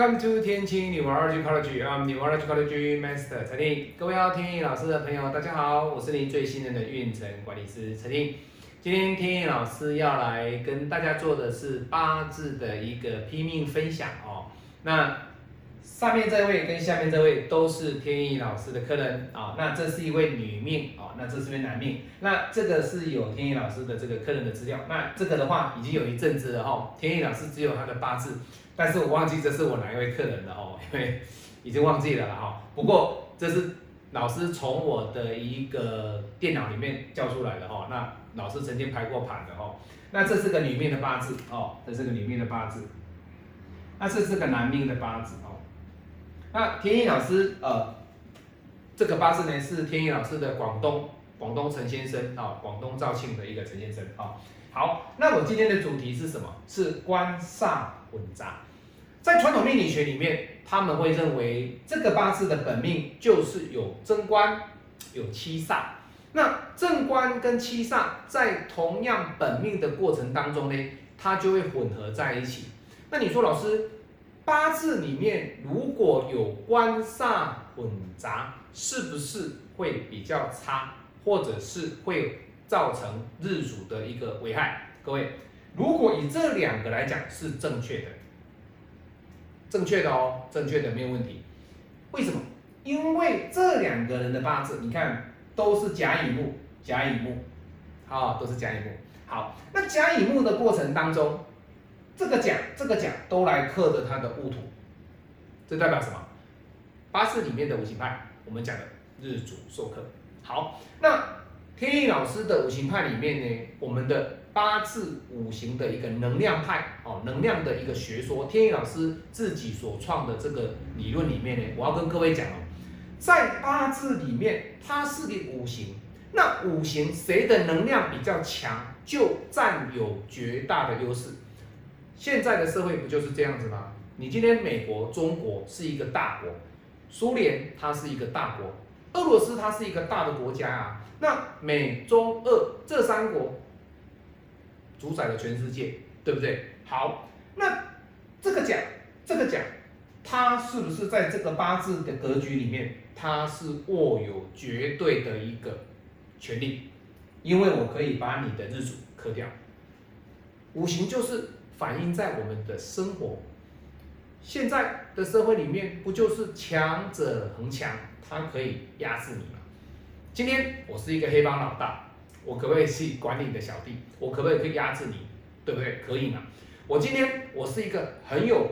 Welcome to 天晴 Neurology College. I'm n e w o r l d College Master 陈立。各位要天意老师的朋友，大家好，我是您最信任的运程管理师陈立。今天天意老师要来跟大家做的是八字的一个拼命分享哦。那上面这位跟下面这位都是天意老师的客人啊、那这是一位女命啊、那这是位男命。那这个是有天意老师的这个客人的资料。那这个的话已经有一阵子了哈、天意老师只有他的八字。但是我忘记这是我哪一位客人了哦，因为已经忘记了啦哈。不过这是老师从我的一个电脑里面叫出来的哈。那老师曾经排过盘的哈。那这是个女命的八字哦，这是个女命的八字。那这是个男命的八字哦。那天意老师呃，这个八字呢是天意老师的广东广东陈先生啊、广东肇庆的一个陈先生啊、好，那我今天的主题是什么？是官煞混杂。在传统命理学里面，他们会认为这个八字的本命就是有正官，有七煞。那正官跟七煞在同样本命的过程当中呢，它就会混合在一起。那你说老师，八字里面如果有官煞混杂，是不是会比较差，或者是会造成日主的一个危害？各位，如果以这两个来讲是正确的。正确的哦，正确的没有问题。为什么？因为这两个人的八字，你看都是甲乙木，甲乙木，好，都是甲乙木。好，那甲乙木的过程当中，这个甲，这个甲都来克着他的戊土，这代表什么？八字里面的五行派，我们讲的日主受克。好，那天意老师的五行派里面呢，我们的八字五行的一个能量派哦，能量的一个学说，天意老师自己所创的这个理论里面呢，我要跟各位讲哦，在八字里面它是个五行，那五行谁的能量比较强，就占有绝大的优势。现在的社会不就是这样子吗？你今天美国、中国是一个大国，苏联它是一个大国，俄罗斯它是一个大的国家啊。那美中俄这三国主宰了全世界，对不对？好，那这个讲，这个讲，它是不是在这个八字的格局里面，它是握有绝对的一个权利？因为我可以把你的日主克掉，五行就是反映在我们的生活。现在的社会里面，不就是强者恒强，它可以压制你吗？今天我是一个黑帮老大，我可不可以去管理你的小弟？我可不可以可以压制你？对不对？可以嘛？我今天我是一个很有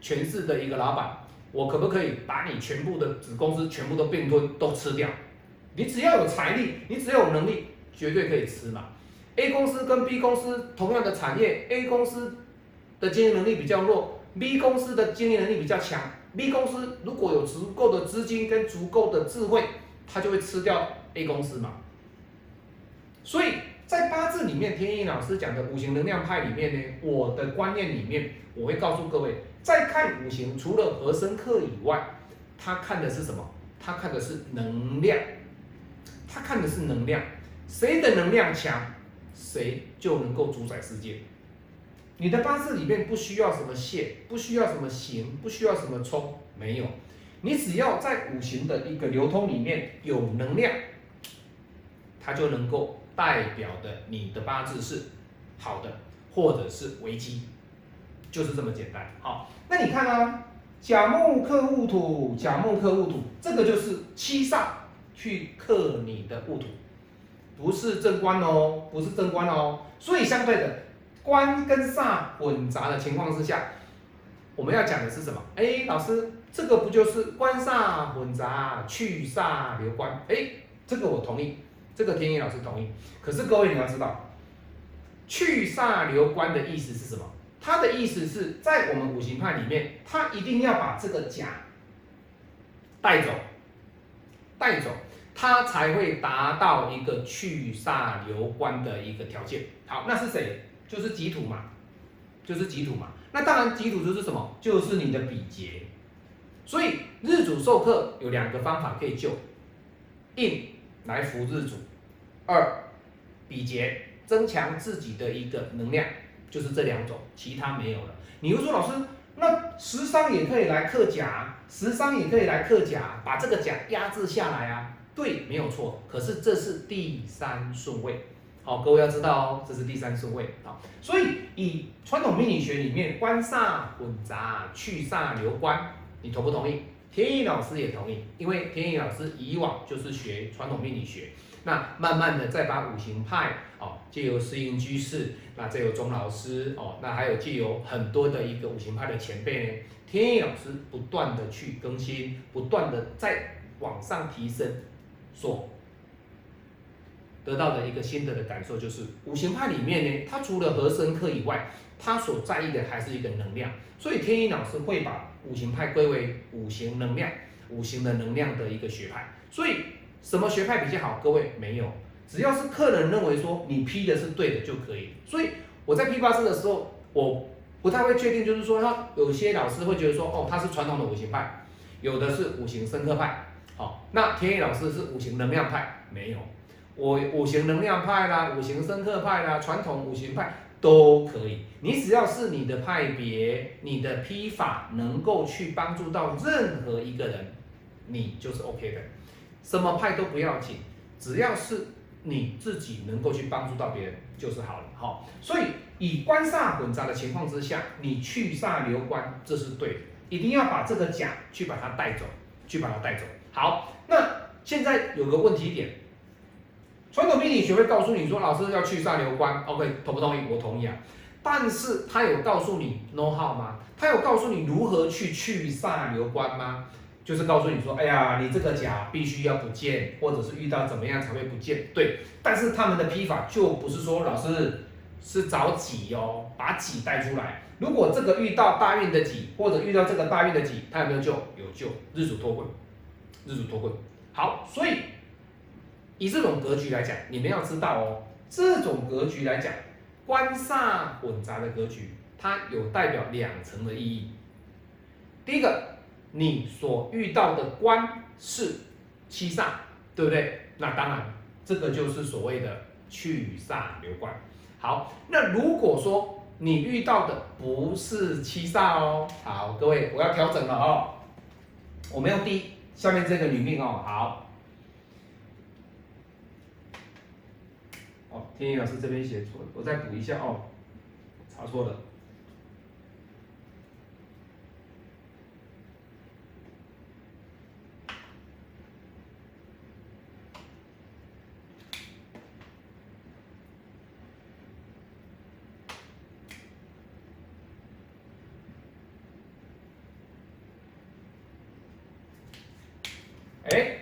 权势的一个老板，我可不可以把你全部的子公司全部都并吞都吃掉？你只要有财力，你只要有能力，绝对可以吃嘛。A 公司跟 B 公司同样的产业，A 公司的经营能力比较弱，B 公司的经营能力比较强。B 公司如果有足够的资金跟足够的智慧，它就会吃掉 A 公司嘛。所以在八字里面，天意老师讲的五行能量派里面呢，我的观念里面，我会告诉各位，在看五行，除了和生克以外，他看的是什么？他看的是能量，他看的是能量，谁的能量强，谁就能够主宰世界。你的八字里面不需要什么线，不需要什么形，不需要什么冲，没有。你只要在五行的一个流通里面有能量，它就能够代表的你的八字是好的，或者是危机，就是这么简单。好，那你看啊，甲木克戊土，甲木克戊土，这个就是七煞去克你的戊土，不是正官哦，不是正官哦。所以相对的，官跟煞混杂的情况之下，我们要讲的是什么？哎，老师。这个不就是官煞混杂，去煞留官？哎，这个我同意，这个天意老师同意。可是各位你要知道，去煞留官的意思是什么？他的意思是在我们五行派里面，他一定要把这个甲带走，带走，他才会达到一个去煞留官的一个条件。好，那是谁？就是己土嘛，就是己土嘛。那当然，己土就是什么？就是你的比劫。所以日主受克有两个方法可以救，印来扶日主，二比劫增强自己的一个能量，就是这两种，其他没有了。你又说老师，那食伤也可以来克甲，食伤也可以来克甲，把这个甲压制下来啊。对，没有错。可是这是第三顺位，好，各位要知道哦，这是第三顺位好，所以以传统命理学里面官煞混杂，去煞留官，你同不同意？天意老师也同意，因为天意老师以往就是学传统命理学，那慢慢的再把五行派哦，借由石英居士，那再由钟老师哦，那还有借由很多的一个五行派的前辈呢，天意老师不断的去更新，不断的在往上提升。所得到的一个心得的感受就是，五行派里面呢，它除了和生克以外，它所在意的还是一个能量。所以天一老师会把五行派归为五行能量、五行的能量的一个学派。所以什么学派比较好？各位没有，只要是客人认为说你批的是对的就可以。所以我在批八字的时候，我不太会确定，就是说他有些老师会觉得说，哦，他是传统的五行派，有的是五行生克派。好，那天意老师是五行能量派，没有，我五行能量派啦，五行生克派啦，传统五行派都可以。你只要是你的派别，你的批法能够去帮助到任何一个人，你就是 OK 的。什么派都不要紧，只要是你自己能够去帮助到别人就是好了。好，所以以官煞混杂的情况之下，你去煞留官，这是对的，一定要把这个甲去把它带走，去把它带走。好，那现在有个问题点，传统命理学会告诉你说，老师要去煞留官，OK，同不同意？我同意啊。但是他有告诉你 know how 吗？他有告诉你如何去去煞留官吗？就是告诉你说，哎呀，你这个甲必须要不见，或者是遇到怎么样才会不见？对。但是他们的批法就不是说，老师是找己哦，把己带出来。如果这个遇到大运的己，或者遇到这个大运的己，他有没有救？有救，日主脱困。日主脱困，好，所以以这种格局来讲，你们要知道哦，这种格局来讲，官煞混杂的格局，它有代表两层的意义。第一个，你所遇到的官是七煞，对不对？那当然，这个就是所谓的去煞流官。好，那如果说你遇到的不是七煞哦，好，各位，我要调整了哦，我们用第一。下面这个女命哦，好，哦，天意老师这边写错了，我再补一下哦，查错了。哎，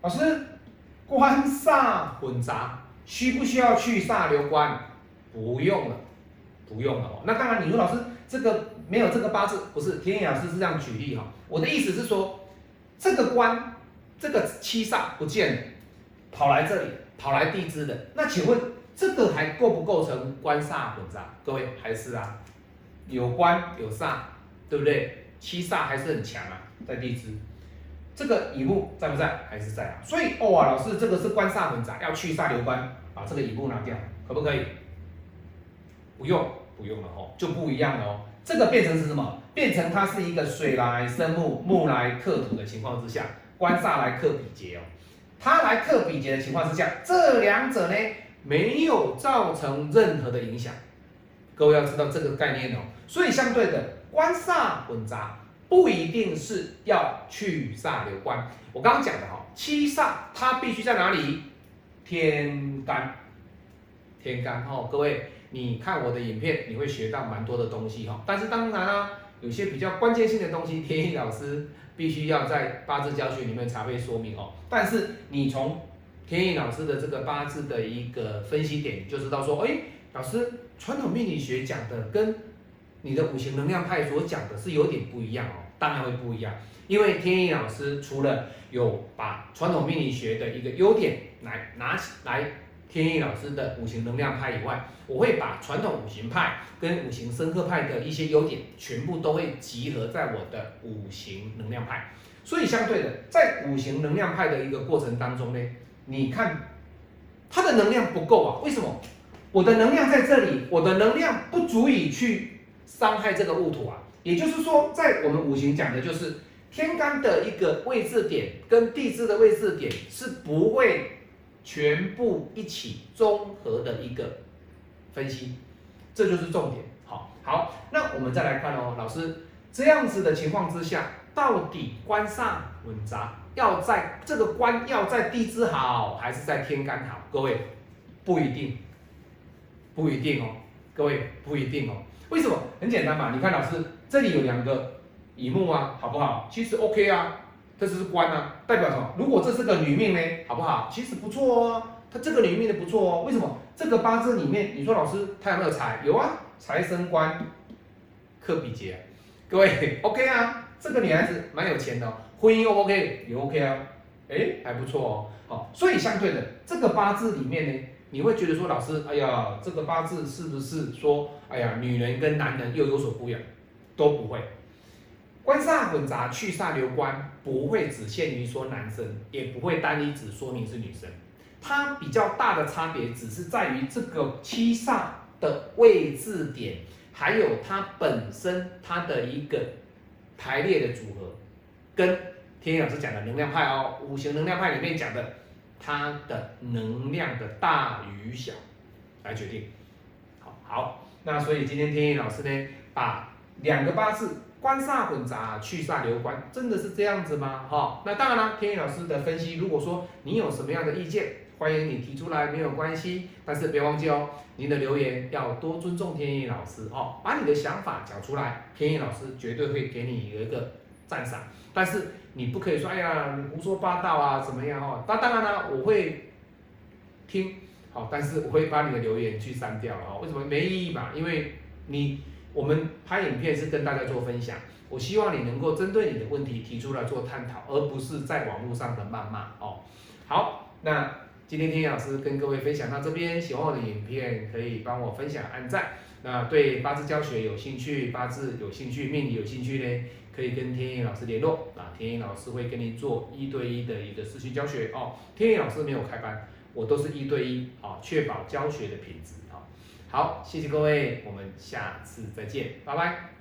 老师，官煞混杂，需不需要去煞留官？不用了，不用了。那当然，你说老师这个没有这个八字，不是天野老师是这样举例哈。我的意思是说，这个官，这个七煞不见了，跑来这里，跑来地支的，那请问这个还构不构成官煞混杂？各位还是啊，有官有煞，对不对？七煞还是很强啊，在地支。这个乙木在不在？还是在啊？所以哦啊，老师，这个是官煞混杂，要去煞留官，把这个乙木拿掉，可不可以？不用，不用了哦，就不一样了哦。这个变成是什么？变成它是一个水来生木，木来克土的情况之下，官煞来克比劫哦。它来克比劫的情况之下，这两者呢没有造成任何的影响。各位要知道这个概念哦。所以相对的，官煞混杂。不一定是要去煞流官，我刚刚讲的哈，七煞它必须在哪里？天干，天干哈，各位，你看我的影片，你会学到蛮多的东西哈。但是当然啊，有些比较关键性的东西，天意老师必须要在八字教学里面才会说明哦。但是你从天意老师的这个八字的一个分析点，就知道说，哎，老师传统命理学讲的跟。你的五行能量派所讲的是有点不一样哦，当然会不一样，因为天意老师除了有把传统命理学的一个优点来拿起来，天意老师的五行能量派以外，我会把传统五行派跟五行生克派的一些优点全部都会集合在我的五行能量派，所以相对的，在五行能量派的一个过程当中呢，你看它的能量不够啊，为什么？我的能量在这里，我的能量不足以去。伤害这个戊土啊。也就是说，在我们五行讲的就是天干的一个位置点跟地支的位置点是不会全部一起综合的一个分析，这就是重点。好，好，那我们再来看哦，老师这样子的情况之下，到底官煞稳杂要在这个官要在地支好还是在天干好？各位不一定，不一定哦，各位不一定哦。为什么？很简单嘛，你看老师这里有两个乙木啊，好不好？其实 OK 啊，这是官啊，代表什么？如果这是个女命呢，好不好？其实不错哦，她这个女命的不错哦。为什么？这个八字里面，你说老师他有没有财？有啊，财生官，克比劫。各位 OK 啊，这个女孩子蛮有钱的，婚姻又 OK 也 OK 啊，哎还不错哦。好，所以相对的这个八字里面呢。你会觉得说，老师，哎呀，这个八字是不是说，哎呀，女人跟男人又有所不一样？都不会。官煞混杂，去煞流官，不会只限于说男生，也不会单一只说明是女生。它比较大的差别，只是在于这个七煞的位置点，还有它本身它的一个排列的组合，跟天野老师讲的能量派哦，五行能量派里面讲的。它的能量的大与小来决定，好好，那所以今天天意老师呢，把两个八字官煞混杂，去煞留官，真的是这样子吗？哈，那当然了，天意老师的分析，如果说你有什么样的意见，欢迎你提出来，没有关系，但是别忘记哦，您的留言要多尊重天意老师哦，把你的想法讲出来，天意老师绝对会给你一个赞赏，但是。你不可以说，哎呀，你胡说八道啊，怎么样哦？那当然了，我会听，好，但是我会把你的留言去删掉了哦。为什么？没意义嘛，因为你我们拍影片是跟大家做分享，我希望你能够针对你的问题提出来做探讨，而不是在网络上的谩骂哦。好，那今天天野老师跟各位分享到这边，喜欢我的影片可以帮我分享、按赞。那对八字教学有兴趣，八字有兴趣，命理有兴趣呢？可以跟天意老师联络啊，天意老师会跟你做一对一的一个私信教学哦。天意老师没有开班，我都是一对一啊，确保教学的品质啊。好，谢谢各位，我们下次再见，拜拜。